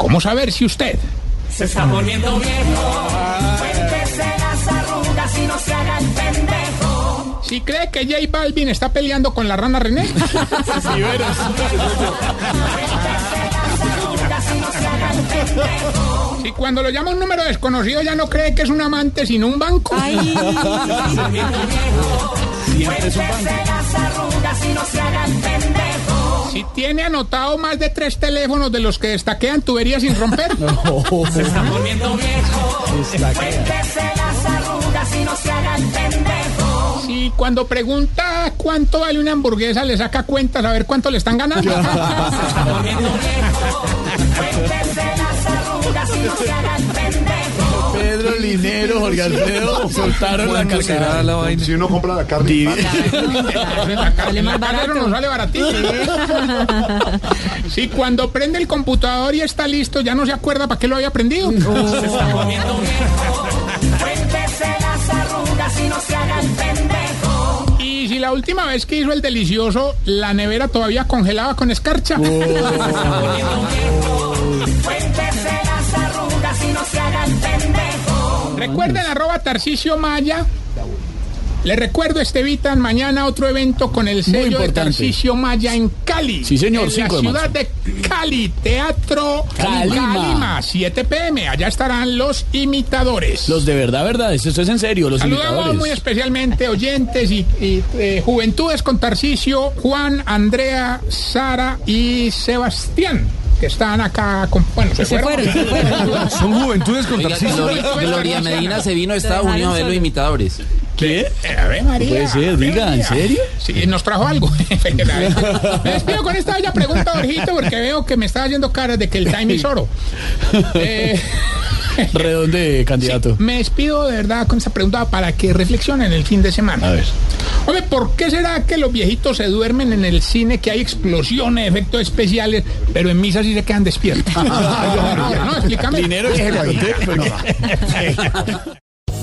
¿Cómo saber si usted Se está volviendo viejo. Cuéntese las arrugas y no se haga el pendejo. si cree que J Balvin está peleando con la rana René? El pendejo. Si cuando lo llama un número desconocido ya no cree que es un amante sino un banco? Cuéntese las arrugas y no se haga el pendejo. Tiene anotado más de tres teléfonos de los que destaquean tuberías sin romper? Se está volviendo viejo. Cuéntese las arrugas y no se haga el pendejo. Si cuando pregunta cuánto vale una hamburguesa le saca cuentas a ver cuánto le están ganando? Se está volviendo viejo. Pedro Linero, Jorge Alfredo, soltaron la carcera. la vaina. Si uno compra la carne, Sale más barato. no sale baratísimo. Si cuando prende el computador y está listo ya no se acuerda para qué lo había prendido. Se está volviendo viejo. Cuéntese las arrugas y no se haga el pendejo. Y si la última vez que hizo el delicioso, la nevera todavía congelaba con escarcha. Recuerden arroba Tarcicio Maya. Les recuerdo, Estevitan, mañana otro evento con el sello de. Tarcicio Maya en Cali. Sí, señor, En 5 la de ciudad de Cali, Teatro Calima. Calima, 7 pm. Allá estarán los imitadores. Los de verdad, verdad, esto es en serio, los Saludamos imitadores. muy especialmente oyentes y, y, eh, juventudes con Tarcicio, Juan, Andrea, Sara y Sebastián, que están acá. Con, bueno, se, fueron. son juventudes con Oiga, Gloria, Gloria Medina se vino a Estados Unidos a ver los imitadores. ¿Qué? Eh, A ver, María. Puede ser, diga, ¿en serio? Sí, nos trajo algo. me despido con esta bella pregunta, Jorgito, porque veo que me está haciendo caras de que el time es oro. Eh, Redonde, candidato. me despido de verdad con esta pregunta para que reflexionen el fin de semana. A ver. Hombre, ¿por qué será que los viejitos se duermen en el cine, que hay explosiones, efectos especiales, pero en misa sí se quedan despiertos? no, explícame. Dinero es